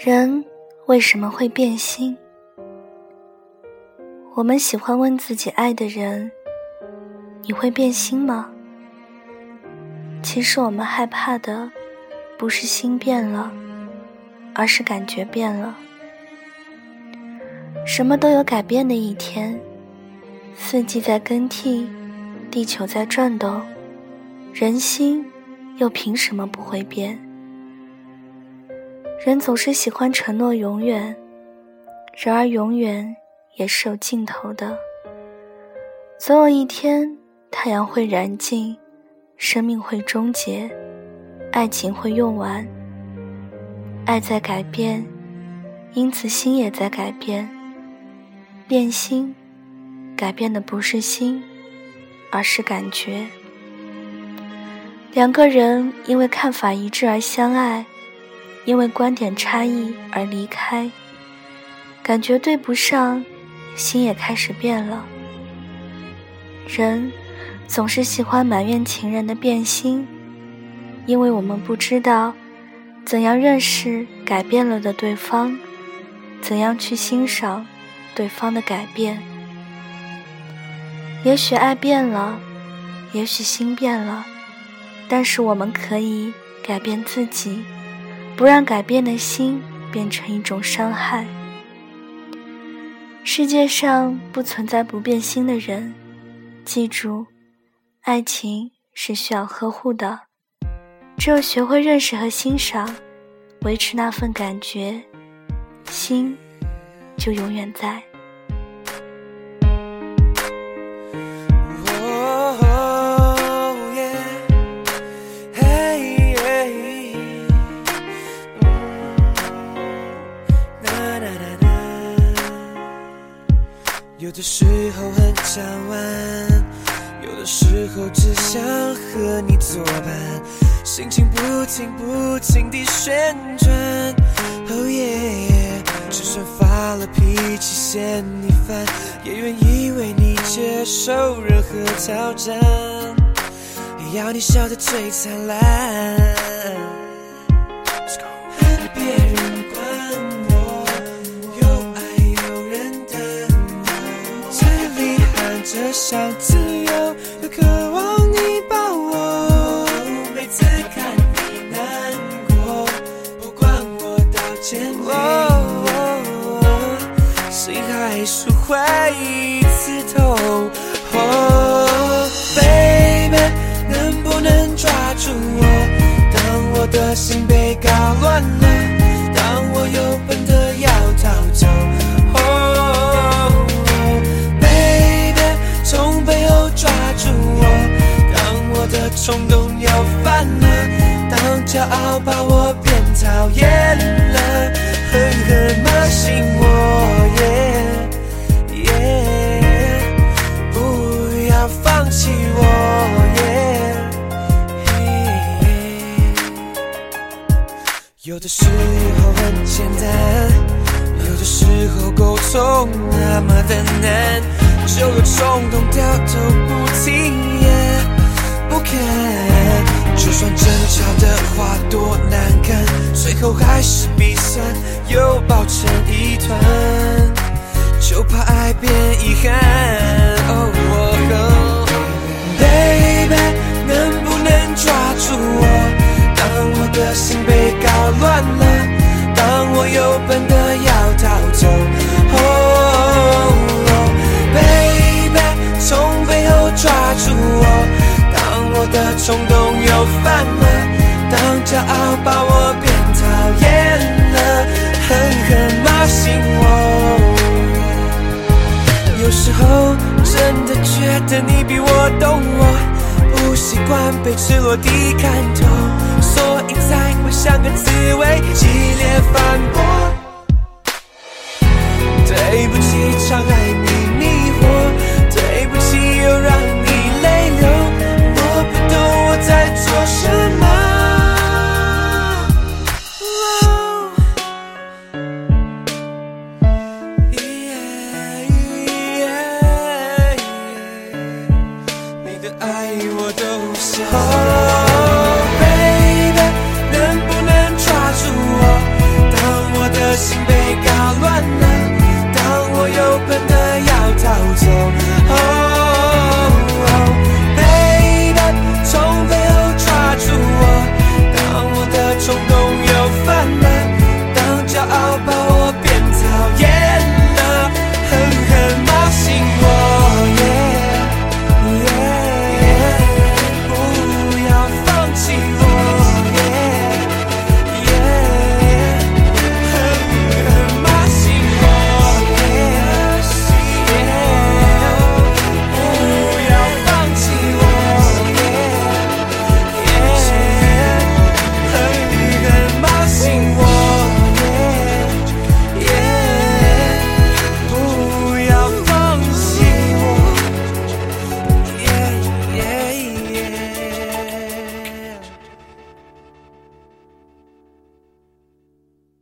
人为什么会变心？我们喜欢问自己爱的人：“你会变心吗？”其实我们害怕的不是心变了，而是感觉变了。什么都有改变的一天，四季在更替，地球在转动，人心又凭什么不会变？人总是喜欢承诺永远，然而永远也是有尽头的。总有一天，太阳会燃尽，生命会终结，爱情会用完。爱在改变，因此心也在改变。变心，改变的不是心，而是感觉。两个人因为看法一致而相爱。因为观点差异而离开，感觉对不上，心也开始变了。人总是喜欢埋怨情人的变心，因为我们不知道怎样认识改变了的对方，怎样去欣赏对方的改变。也许爱变了，也许心变了，但是我们可以改变自己。不让改变的心变成一种伤害。世界上不存在不变心的人，记住，爱情是需要呵护的。只有学会认识和欣赏，维持那份感觉，心就永远在。的时候很想玩，有的时候只想和你作伴，心情不停不停地旋转。哦耶，就算发了脾气嫌你烦，也愿意为你接受任何挑战，要你笑得最灿烂。有的时候很简单，有的时候沟通那么的难，就有冲动掉头不停也。不看，就算争吵的话多难看，最后还是鼻酸，又抱成一团，就怕爱变遗憾。被赤裸地看透，所以才会像个刺猬激烈反驳。对不起，超爱你。